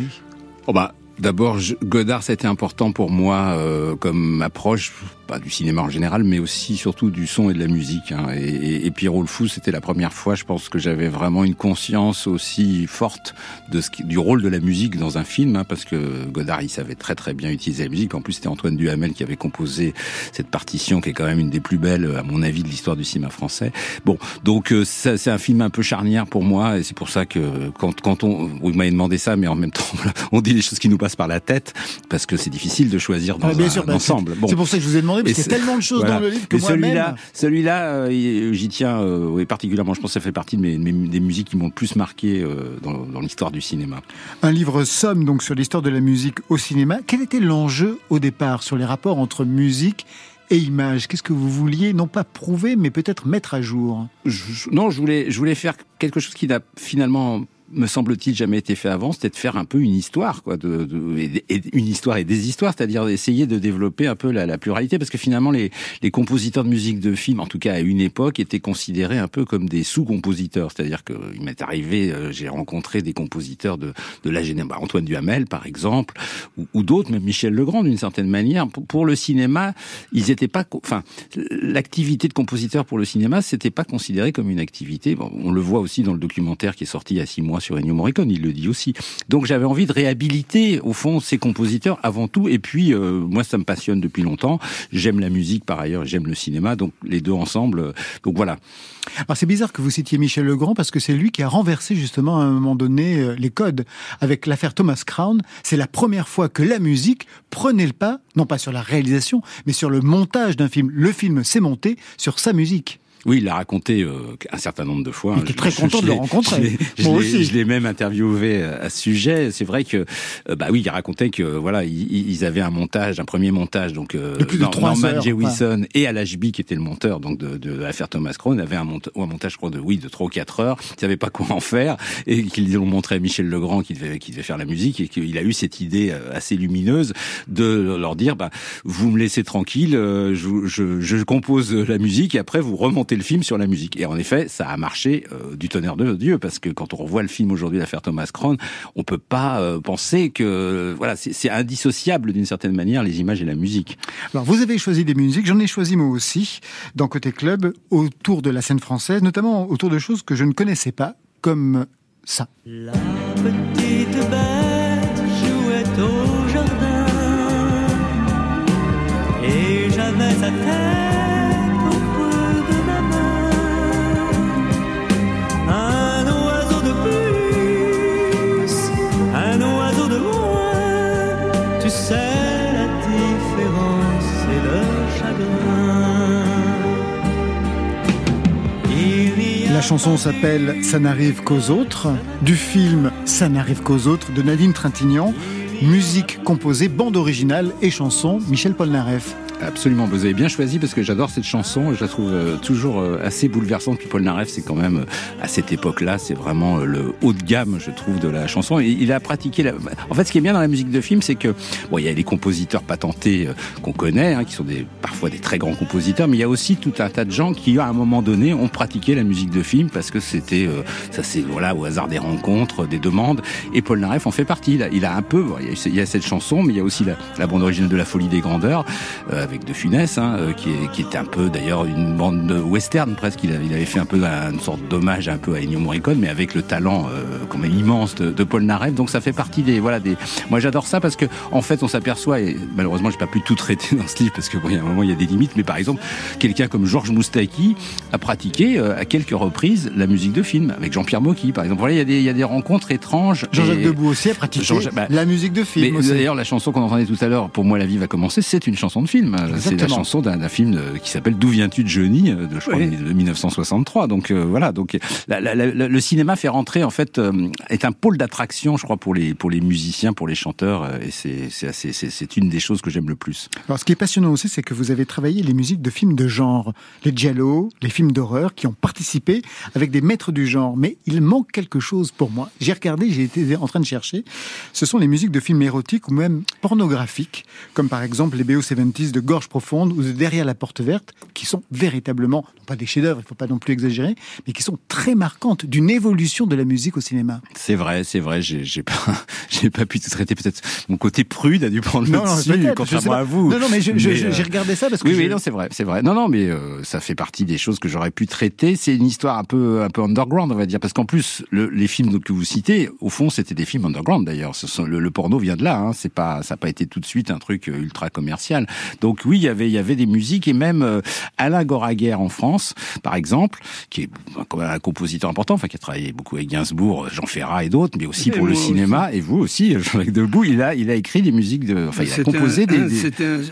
Oh bah, D'abord, Godard, c'était important pour moi euh, comme approche, pas du cinéma en général, mais aussi surtout du son et de la musique. hein. Et, et, et Pierrot le Fou, c'était la première fois, je pense, que j'avais vraiment une conscience aussi forte de ce qui- du rôle de la musique dans un film, hein, parce que Godard, il savait très très bien utiliser la musique. En plus, c'était Antoine Duhamel qui avait composé cette partition, qui est quand même une des plus belles, à mon avis, de l'histoire du cinéma français. Bon, donc euh, c'est un film un peu charnière pour moi, et c'est pour ça que quand, quand on, vous m'avez demandé ça, mais en même temps, on dit les choses qui nous par la tête, parce que c'est difficile de choisir dans Ah, bien un, sûr, bah, ensemble. c'est- c'est pour ça que je vous ai demandé, parce qu'il y a c'est- tellement de choses voilà. dans le livre que moi-même- celui-là, celui-là, euh, j'y tiens, euh, oui, particulièrement. Je pense que ça fait partie de mes, mes- des musiques qui m'ont le plus marqué euh, dans, dans l'histoire du cinéma. Un livre somme donc sur l'histoire de la musique au cinéma. Quel était l'enjeu au départ sur les rapports entre musique et image? Qu'est-ce que vous vouliez non pas prouver, mais peut-être mettre à jour? Je- je- non, je voulais, je voulais faire quelque chose qui n'a finalement me semble-t-il jamais été fait avant, c'était de faire un peu une histoire, quoi, de, de- une histoire et des histoires, c'est-à-dire d'essayer de développer un peu la, la pluralité, parce que finalement les, les compositeurs de musique de film, en tout cas à une époque, étaient considérés un peu comme des sous-compositeurs, c'est-à-dire que il m'est arrivé, euh, j'ai rencontré des compositeurs de, de la génération, bah, Antoine Duhamel par exemple, ou, d'autres, même Michel Legrand d'une certaine manière. Pour, pour le cinéma, ils étaient pas, enfin, l'activité de compositeur pour le cinéma, c'était pas considéré comme une activité. Bon, on le voit aussi dans le documentaire qui est sorti il y a six mois sur Ennio Morricone, il le dit aussi. Donc j'avais envie de réhabiliter au fond ces compositeurs avant tout. Et puis euh, moi, ça me passionne depuis longtemps. J'aime la musique par ailleurs, j'aime le cinéma, donc les deux ensemble. euh, Donc voilà. Alors c'est bizarre que vous citiez Michel Legrand parce que c'est lui qui a renversé justement à un moment donné euh, les codes avec l'affaire Thomas Crown. C'est la première fois que la musique prenait le pas, non pas sur la réalisation, mais sur le montage d'un film. Le film s'est monté sur sa musique. Oui, il l'a raconté euh, un certain nombre de fois. Il était très content de le rencontrer. Je Moi aussi. Je l'ai même interviewé à ce sujet. C'est vrai que, euh, bah oui, il racontait que voilà, ils, ils avaient un montage, un premier montage, donc euh, De plus de Norman heures, Jewison et Al Ashby qui était le monteur donc de, de l'affaire Thomas Crown avait un, monta- un montage, je crois, de oui, de trois ou quatre heures. Ils savaient pas quoi en faire et qu'ils l'ont montré à Michel Legrand qui devait qui devait faire la musique et qu'il a eu cette idée euh, assez lumineuse de leur dire, bah vous me laissez tranquille, euh, je, je, je compose la musique et après vous remontez le film sur la musique. Et en effet, ça a marché euh, du tonnerre de Dieu parce que quand on revoit le film aujourd'hui, l'affaire Thomas Crown, on peut pas euh, penser que voilà, c'est c'est indissociable d'une certaine manière les images et la musique. Alors vous avez choisi des musiques, j'en ai choisi moi aussi, dans Côté Club, autour de la scène française, notamment autour de choses que je ne connaissais pas, comme ça. La petite bête jouait au jardin et j'avais sa tête la différence et le chagrin. La chanson s'appelle Ça n'arrive qu'aux autres, du film Ça n'arrive qu'aux autres de Nadine Trintignant, musique composée, bande originale et chanson Michel Polnareff. Absolument, vous avez bien choisi parce que j'adore cette chanson, je la trouve euh, toujours euh, assez bouleversante. Puis Paul Naref, c'est quand même, euh, à cette époque-là, c'est vraiment le haut de gamme, je trouve, de la chanson. Et il a pratiqué la... En fait, ce qui est bien dans la musique de film, c'est que, bon, il y a les compositeurs patentés qu'on connaît, hein, qui sont des, parfois des très grands compositeurs, mais il y a aussi tout un tas de gens qui, à un moment donné, ont pratiqué la musique de film parce que c'était, euh, ça c'est, voilà, au hasard des rencontres, des demandes. Et Paul Naref en fait partie. Il a, il a un peu, il y a- cette chanson, mais il y a aussi la, bande originale de La Folie des Grandeurs, avec De Funès, hein, euh, qui, est, qui était un peu d'ailleurs une bande de western presque. Il avait, il avait fait un peu un- une sorte d'hommage un peu à Ennio Morricone, mais avec le talent euh, quand même immense de, de Paul Naref. Donc ça fait partie des voilà des. Moi j'adore ça parce que en fait on s'aperçoit et malheureusement j'ai pas pu tout traiter dans ce livre parce que bon, il y a un moment il y a des limites. Mais par exemple quelqu'un comme Georges Moustaki a pratiqué euh, à quelques reprises la musique de film avec Jean-Pierre Mocky par exemple. Voilà il y a des il y a des rencontres étranges. Jean-Jacques Et- Debout aussi a pratiqué bah, la musique de film. d'ailleurs, la chanson qu'on entendait tout à l'heure, pour moi, la vie va commencer, c'est une chanson de film. C'est la chanson d'un film euh, qui s'appelle D'où viens-tu de Johnny, euh, de, je crois, Oui. de 1963. Donc euh, voilà, donc la- la- la- le cinéma fait rentrer, en fait, euh, est un pôle d'attraction, je crois, pour les pour les musiciens, pour les chanteurs, euh, et c'est c'est assez- c'est c'est une des choses que j'aime le plus. Alors, ce qui est passionnant aussi, c'est que vous avez travaillé les musiques de films de genre, les giallo, les films d'horreur, qui ont participé avec des maîtres du genre. Mais il manque quelque chose pour moi. J'ai regardé, j'ai été en train de chercher. Ce sont les musiques de films érotiques ou même pornographiques, comme par exemple les BO 70 de Gorge Profonde ou de Derrière la Porte Verte, qui sont véritablement, non pas des chefs-d'œuvre, il faut pas non plus exagérer, mais qui sont très marquantes d'une évolution de la musique au cinéma. C'est vrai, c'est vrai. J'ai pas j'ai pas pu tout traiter. Peut-être mon côté prude a dû prendre Non, le non, dessus, contrairement à vous. Non, non, mais euh, j'ai regardé ça parce que oui, oui, non, c'est vrai, c'est vrai. Non, non, mais euh, ça fait partie des choses que j'aurais pu traiter. C'est une histoire un peu, un peu underground, on va dire, parce qu'en plus, le- les films que vous citez, au fond, c'était des films underground d'ailleurs. Le porno vient de là. Hein. C'est pas, ça n'a pas été tout de suite un truc euh, ultra commercial. Donc oui, il y avait, il y avait des musiques et même euh, Alain Goraguer en France, par exemple, qui est quand même un compositeur important, enfin qui a travaillé beaucoup avec Gainsbourg, Jean Ferrat et d'autres, mais aussi Et pour le cinéma. Et vous aussi, Jean-Luc Debout, il a, il a écrit des musiques de, enfin, il a composé un- des. des-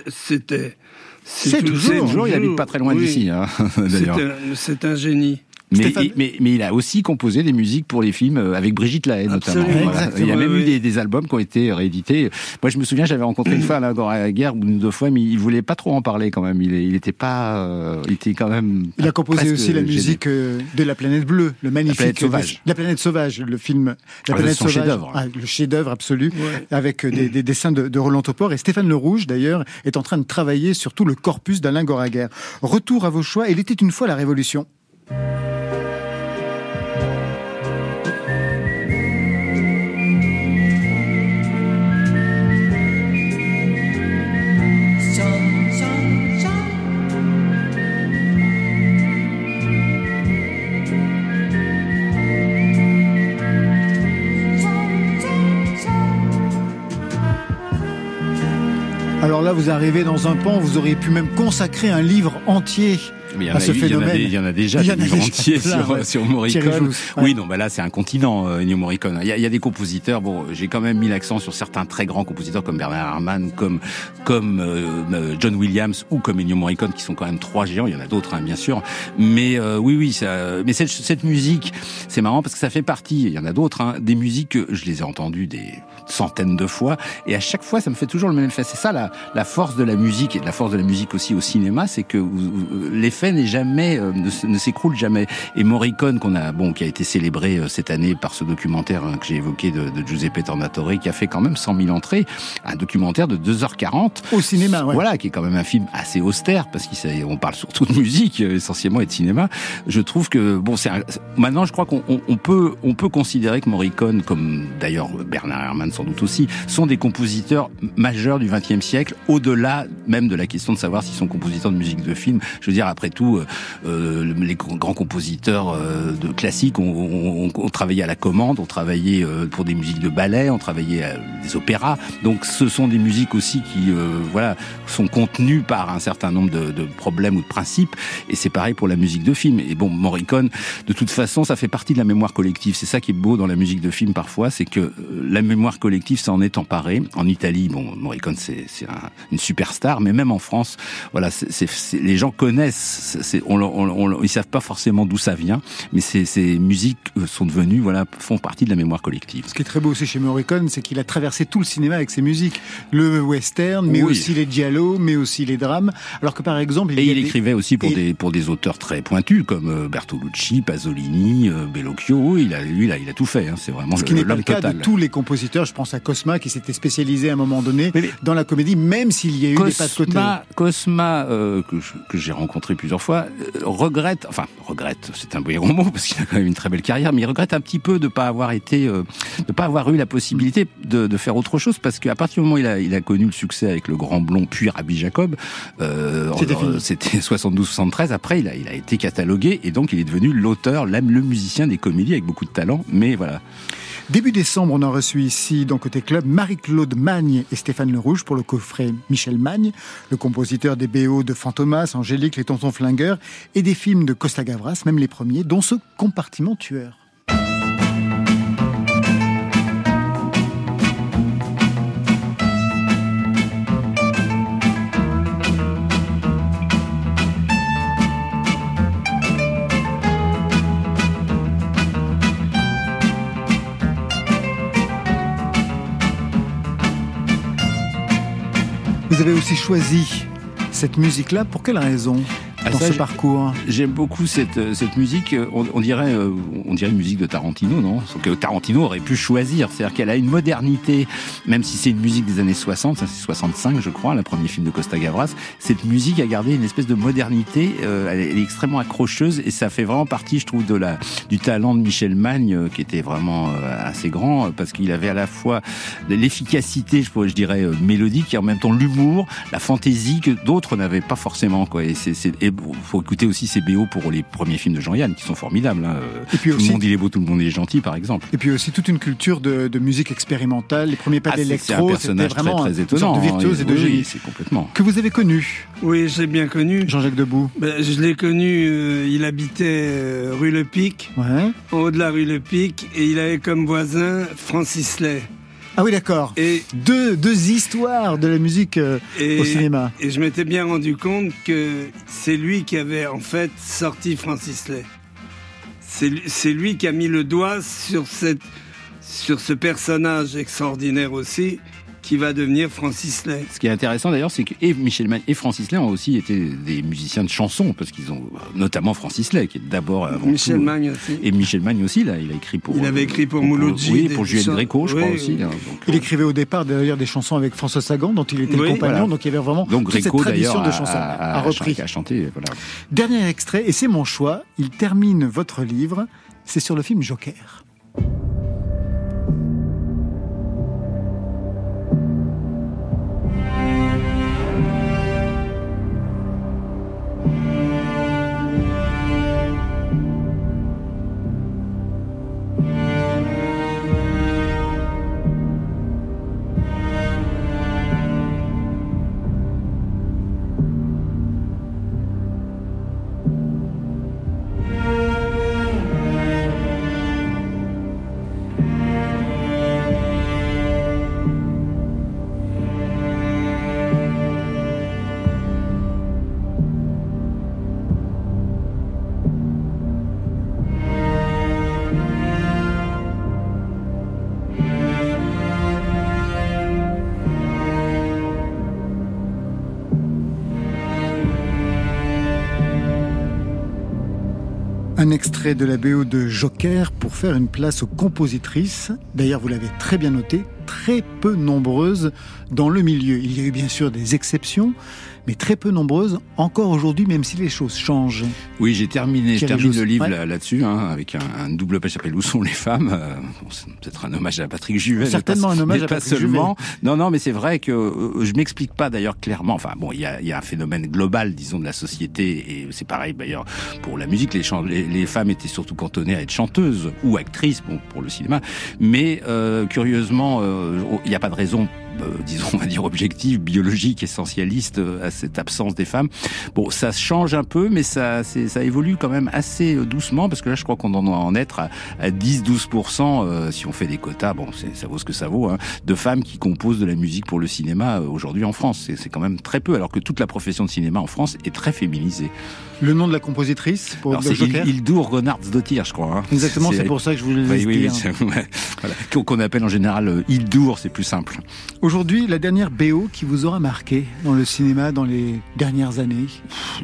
C'était. C'est toujours, toujours, il habite pas très loin oui. d'ici, hein, d'ailleurs. C'est un- C'est un génie. Mais, mais, mais il a aussi composé des musiques pour les films euh, avec Brigitte Lahaye notamment. Voilà. Il y a même oui, eu des, des albums qui ont été réédités. Moi, je me souviens, j'avais rencontré une fois Alain Goraguer une ou deux fois, mais il voulait pas trop en parler quand même. Il, il était pas, euh, il était quand même. Il a composé aussi la gêné. musique euh, de La planète bleue, le magnifique. planète sauvage. La planète sauvage, le film. La Ah, planète son sauvage. chef-d'œuvre. Ah, le chef-d'œuvre absolu, avec euh, des, des dessins de, de Roland Topor. Et Stéphane Le Rouge, d'ailleurs, est en train de travailler sur tout le corpus d'Alain Goraguer. Retour à vos choix. Il était une fois la Révolution. Vous arrivez dans un pan, vous auriez pu même consacrer un livre entier Mais il y en a eu- il y en a phénomène. des- il y en a déjà Il y en des a livres entiers sur, ouais. sur Morricone. Ouais. Oui, non, bah là c'est un continent, euh, Ennio Morricone. Il y, a, il y a des compositeurs. Bon, j'ai quand même mis l'accent sur certains très grands compositeurs comme Bernard Herrmann, comme comme euh, euh, John Williams ou comme Ennio Morricone, qui sont quand même trois géants. Il y en a d'autres, hein, bien sûr. Mais euh, oui, oui. Ça, mais cette, cette musique, c'est marrant parce que ça fait partie. Il y en a d'autres. Hein, des musiques que je les ai entendues des centaines de fois, et à chaque fois, ça me fait toujours le même effet. C'est ça la, la force de la musique et de la force de la musique aussi au cinéma, c'est que vous- n'est jamais, euh, ne, s'écroule jamais. Et Morricone, qu'on a, bon, qui a été célébré euh, cette année par ce documentaire hein, que j'ai évoqué de, de Giuseppe Tornatore, qui a fait quand même 100 000 entrées, un documentaire de 2h40 au cinéma, ouais. Voilà, qui est quand même un film assez austère parce qu'on parle surtout de musique euh, essentiellement et de cinéma. Je trouve que bon, c'est un- maintenant, je crois qu'on on- on peut, on peut considérer que Morricone, comme d'ailleurs Bernard Herrmann sans doute aussi, sont des compositeurs majeurs du XXe siècle, au-delà même de la question de savoir s'ils sont compositeurs de musique de film. Je veux dire, après tout, euh, euh, les grands compositeurs euh, de classiques ont, travaillé à la commande, ont travaillé pour des musiques de ballet, ont travaillé à des opéras. Donc, ce sont des musiques aussi qui, voilà, sont contenues par un certain nombre de, problèmes ou de principes. Et c'est pareil pour la musique de film. Et bon, Morricone, de toute façon, ça fait partie de la mémoire collective. C'est ça qui est beau dans la musique de film parfois, c'est que la mémoire collective s'en est emparée. En Italie, bon, Morricone, c'est c'est un- une superstar, mais même en France, voilà, les gens connaissent. C'est- on, on, on- ils savent pas forcément d'où ça vient, mais ces, ces musiques euh, sont devenues, voilà, font partie de la mémoire collective. Ce qui est très beau aussi chez Morricone, c'est qu'il a traversé tout le cinéma avec ses musiques. Le western, mais Oui. aussi les giallo, mais aussi les drames. Alors que par exemple, il Et il des- écrivait aussi pour et- des pour des auteurs très pointus comme euh, Bertolucci, Pasolini, euh, Bellocchio. Il a lui, il a, il a tout fait. Hein, c'est vraiment Ce qui n'est pas le cas total. de tous les compositeurs. Je pense à Cosma qui s'était spécialisé à un moment donné dans la comédie, même s'il y a eu des pas de côté. Cosma, Cosma euh, que j'ai rencontré plusieurs fois, euh, regrette, enfin regrette, c'est un bon mot parce qu'il a quand même une très belle carrière, mais il regrette un petit peu de pas avoir été, euh, de pas avoir eu la possibilité de, de faire autre chose parce qu'à partir du moment où il a, il a connu le succès avec le Grand Blond puis Rabbi Jacob, euh, C'était en- fini. c'était 72-73. Après, il a, il a été catalogué et donc il est devenu l'auteur, l'âme, le musicien des comédies avec beaucoup de talent. Mais voilà. Début décembre, on a reçu ici, dans Côté Club, Marie-Claude Magne et Stéphane Le Rouge pour le coffret Michel Magne, le compositeur des BO de Fantomas, Angélique, Les Tontons Flingueurs et des films de Costa Gavras, même les premiers, dont ce compartiment tueur. Vous avez aussi choisi cette musique-là, pour quelle raison? Ah, dans ça, ce parcours J'aime beaucoup cette, euh, cette musique. euh, On, on dirait, euh, on dirait une musique de Tarantino, non? Sauf que Tarantino aurait pu choisir. C'est-à-dire qu'elle a une modernité, même si c'est une musique des années 60, ça c'est 65, je crois, le premier film de Costa Gavras. Cette musique a gardé une espèce de modernité. euh, elle, est- elle est extrêmement accrocheuse et ça fait vraiment partie, je trouve, de la du talent de Michel Magne, qui était vraiment assez grand, parce qu'il avait à la fois de l'efficacité, je, pourrais- je dirais, mélodique, et en même temps l'humour, la fantaisie que d'autres n'avaient pas forcément. Quoi. Et c'est, et bon, faut écouter aussi ses BO pour les premiers films de Jean-Yann, qui sont formidables. hein. Et puis tout aussi- le monde il est beau, tout le monde il est gentil, par exemple. Et puis aussi toute une culture de, de musique expérimentale, les premiers pas Ah, d'électro, c'était très, vraiment très une étonnant, sorte de virtuose hein. et de Oui, génie. oui, c'est complètement. Que vous avez connu, Oui, j'ai bien connu. Jean-Jacques Debout. Ben, je l'ai connu, euh, il habitait euh, rue Le Pic, Ouais. en haut de la rue Le Pic, et il avait comme voisin Francis Lay. Ah oui, d'accord. Et, Deux, deux histoires de la musique euh, et, au cinéma. et je m'étais bien rendu compte que c'est lui qui avait en fait sorti Francis Lay. C'est lui- qui a mis le doigt sur, cette, sur ce personnage extraordinaire aussi, qui va devenir Francis Lay. Ce qui est intéressant d'ailleurs, c'est que et Michel Magne et Francis Lay ont aussi été des musiciens de chansons, parce qu'ils ont notamment Francis Lay, qui est d'abord avant Michel tout- Magne aussi. Et Michel Magne aussi, là, il a écrit pour. Il avait écrit pour Mouloudji, Oui, des pour Juliette Gréco, je oui, crois oui. aussi. hein, donc, Il écrivait au départ d'ailleurs des chansons avec François Sagan, dont il était le Oui, compagnon, voilà. donc il y avait vraiment Donc toute cette tradition de chansons a- a- à repris. a chanté, voilà. Dernier extrait, et c'est mon choix, il termine votre livre, c'est sur le film Joker. Extrait de la BO de Joker pour faire une place aux compositrices. D'ailleurs, vous l'avez très bien noté, très peu nombreuses dans le milieu. Il y a eu bien sûr des exceptions, mais très peu nombreuses encore aujourd'hui, même si les choses changent. Oui, j'ai terminé, je termine le livre ouais. là-dessus, hein, avec un, un double page s'appelle Où sont les femmes Euh, bon, C'est peut-être un hommage à Patrick Juvet. Certainement pas- un hommage à pas Patrick seulement. Non, non, mais c'est vrai que euh, je m'explique pas d'ailleurs clairement. Enfin, bon, il y a, y a un phénomène global, disons, de la société, et c'est pareil d'ailleurs pour la musique. Les, les, les femmes étaient surtout cantonnées à être chanteuses ou actrices, bon, pour le cinéma. Mais euh, curieusement, euh, il n'y a pas de raison euh, disons, on va dire objective, biologique, essentialiste euh, à cette absence des femmes. Bon, ça change un peu, mais ça, ça évolue quand même assez euh, doucement, parce que là, je crois qu'on en doit en être à, à 10-12%, euh, si on fait des quotas, bon, ça vaut ce que ça vaut, hein, de femmes qui composent de la musique pour le cinéma euh, aujourd'hui en France. C'est quand même très peu, alors que toute la profession de cinéma en France est très féminisée. Le nom de la compositrice pour Alors, Joker Il- Hildur Gonardsdottir, je crois. hein. Exactement, c'est pour ça que je voulais le Oui, oui, dire. voilà. Qu'on appelle en général euh, Hildur, c'est plus simple. Aujourd'hui, la dernière BO qui vous aura marqué dans le cinéma dans les dernières années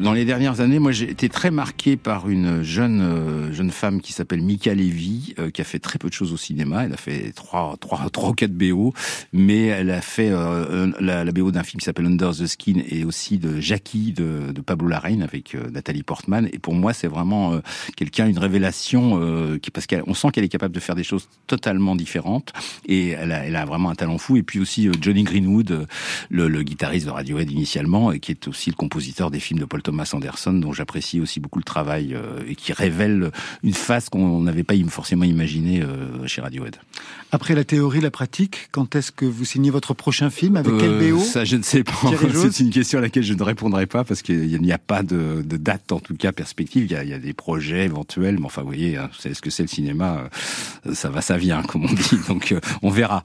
Dans les dernières années, moi j'ai été très marqué par une jeune euh, jeune femme qui s'appelle Mika Levy, euh, qui a fait très peu de choses au cinéma. Elle a fait trois trois trois ou quatre BO, mais elle a fait euh, la, la, BO d'un film qui s'appelle Under the Skin et aussi de Jackie de, de Pablo Larraín avec Nathalie Portman. Et pour moi, c'est vraiment quelqu'un une révélation qui parce qu'on sent qu'elle est capable de faire des choses totalement différentes et elle a, vraiment un talent fou. Et puis aussi euh, Johnny Greenwood, euh, le, le, guitariste de Radiohead initialement, et qui est aussi le compositeur des films de Paul Thomas Anderson, dont j'apprécie aussi beaucoup le travail euh, et qui révèle une face qu'on n'avait pas forcément imaginée chez Radiohead. Après la théorie, la pratique, quand est-ce que vous signez votre prochain film Avec quel BO Ça, je ne sais pas. C'est une question à laquelle je ne répondrai pas parce qu'il n'y a pas de, de, date, en tout cas, perspective. Il y, a, il y a des projets éventuels, mais enfin, vous voyez, hein, c'est ce que c'est le cinéma. Ça va, ça vient, comme on dit. Donc, on verra.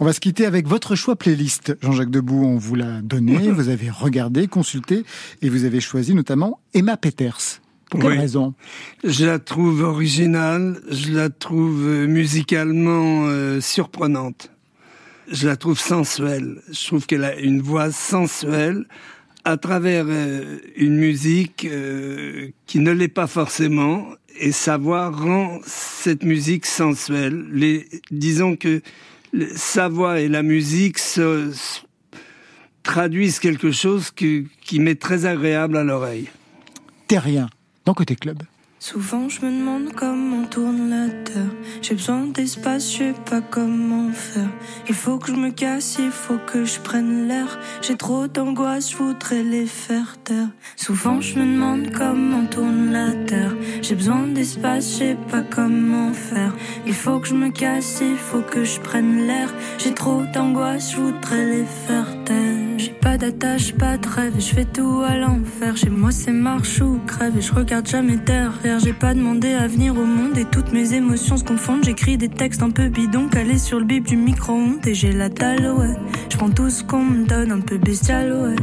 On va se quitter avec votre choix playlist. Jean-Jacques Debout, on vous l'a donné, vous avez regardé, consulté, et vous avez choisi notamment Emma Peters. Pour quelle raison? Je la trouve originale, je la trouve euh, musicalement euh, surprenante. Je la trouve sensuelle. Je trouve qu'elle a une voix sensuelle à travers euh, une musique qui ne l'est pas forcément. Et sa voix rend cette musique sensuelle. Les, disons que sa voix et la musique se, traduisent quelque chose qui, qui m'est très agréable à l'oreille. Terrien, Côté Club. Souvent je me demande comment tourne la terre. J'ai besoin d'espace, je sais pas comment faire. Il faut que je me casse, il faut que je prenne l'air. J'ai trop d'angoisse, je voudrais les faire taire. Souvent je me demande comment tourne la terre. J'ai besoin d'espace, je sais pas comment faire. Il faut que je me casse, il faut que je prenne l'air. J'ai trop d'angoisse, je voudrais les faire taire. J'ai pas d'attache, pas de rêve, je fais tout à l'enfer. Chez moi c'est marche ou crève et je regarde jamais derrière. J'ai pas demandé à venir au monde et toutes mes émotions se confondent. J'écris des textes un peu bidons calés sur le bip du micro-ondes et j'ai la dalle, ouais. Je prends tout ce qu'on me donne, un peu bestial, ouais.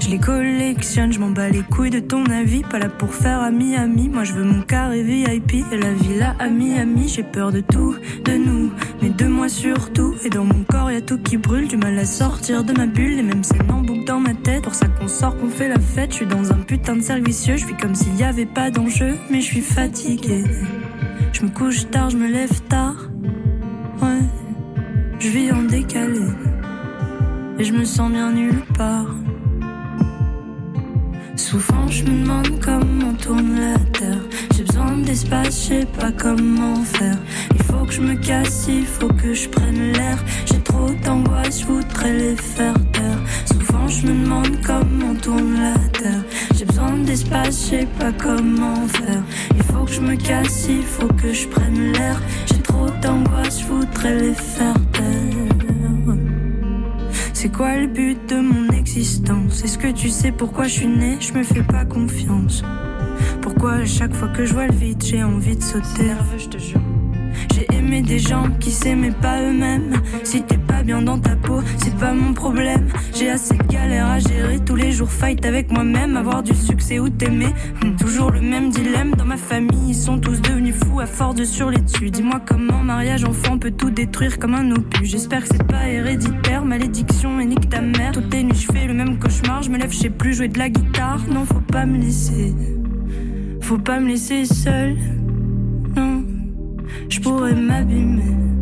Je les collectionne, je m'en bats les couilles de ton avis. Pas là pour faire ami-ami. Moi je veux mon carré VIP et la villa à Miami. J'ai peur de tout, de nous, mais de moi surtout. Et dans mon corps y a tout qui brûle, du mal à sortir de ma bulle. Les mêmes scènes en boucle dans ma tête. Pour ça qu'on sort, qu'on fait la fête. Je suis dans un putain de servicieux. Je suis comme s'il y avait pas d'enjeu, mais je suis fatiguée. Je me couche tard, je me lève tard. Ouais, je vis en décalé. Et je me sens bien nulle part. Souvent je me demande comment tourne la terre. J'ai besoin d'espace, je sais pas comment faire. Il faut que je me casse, il faut que je prenne l'air. J'ai trop d'angoisse, je voudrais les faire taire. Souvent je me demande comment tourne la terre. J'ai besoin d'espace, je sais pas comment faire. Il faut que je me casse, il faut que je prenne l'air. J'ai trop d'angoisse, je voudrais les faire taire. C'est quoi le but de mon existence? Est-ce que tu sais pourquoi je suis né? Je me fais pas confiance. Pourquoi à chaque fois que je vois le vide, j'ai envie de sauter? Je te jure. J'ai aimé des gens qui s'aimaient pas eux-mêmes. Si t'es bien dans ta peau, c'est pas mon problème. J'ai assez de galères à gérer tous les jours, fight avec moi-même, avoir du succès ou t'aimer. Hmm, toujours le même dilemme dans ma famille, ils sont tous devenus fous à force de sur les dessus. Dis-moi comment mariage enfant peut tout détruire comme un opus. J'espère que c'est pas héréditaire, malédiction et nique ta mère. Toutes les nuits je fais le même cauchemar, je me lève, je sais plus jouer de la guitare. Non, faut pas me laisser, faut pas me laisser seule je pourrais m'abîmer.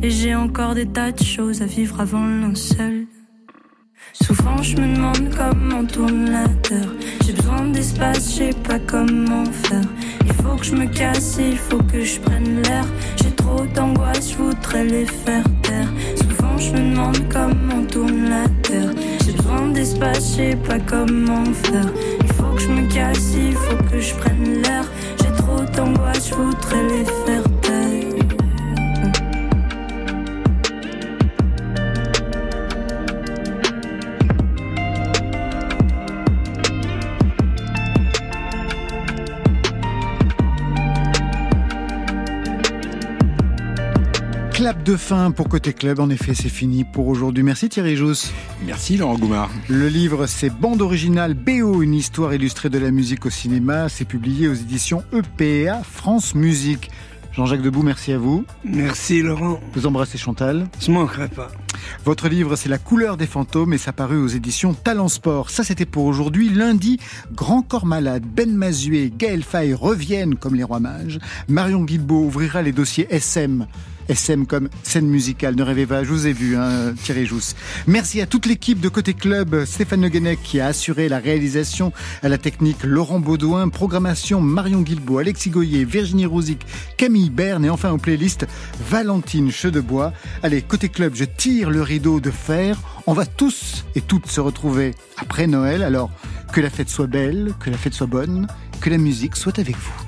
Et j'ai encore des tas de choses à vivre avant le seul. Souvent je me demande comment tourne la terre. J'ai besoin d'espace, je sais pas comment faire. Il faut que je me casse, il faut que je prenne l'air. J'ai trop d'angoisse, je voudrais les faire taire. Souvent je me demande comment tourne la terre. J'ai besoin d'espace, je sais pas comment faire. Il faut que je me casse, il faut que je prenne l'air. J'ai trop d'angoisse, je voudrais les faire clap de fin pour Côté Club. En effet, c'est fini pour aujourd'hui. Merci Thierry Jousse. Merci Laurent Goumard. Le livre, c'est Bande originale BO, une histoire illustrée de la musique au cinéma. C'est publié aux éditions EPA France Musique. Jean-Jacques Debout, merci à vous. Merci Laurent. Vous embrassez Chantal. Je manquerai pas. Votre livre, c'est La couleur des fantômes et ça paru aux éditions Talent Sport. Ça, c'était pour aujourd'hui. Lundi, Grand Corps Malade, Ben Mazué, Gaël Faye reviennent comme les rois mages. Marion Guilbeault ouvrira les dossiers SM. SM comme scène musicale. Ne rêvez pas, je vous ai vu, hein, Thierry Jousse. Merci à toute l'équipe de Côté Club, Stéphane Le qui a assuré la réalisation, à la technique Laurent Baudouin, programmation Marion Guilbeault, Alexis Goyer, Virginie Rouzic, Camille Berne et enfin aux playlists Valentine Chedebois. Allez, Côté Club, je tire le rideau de fer. On va tous et toutes se retrouver après Noël. Alors, que la fête soit belle, que la fête soit bonne, que la musique soit avec vous.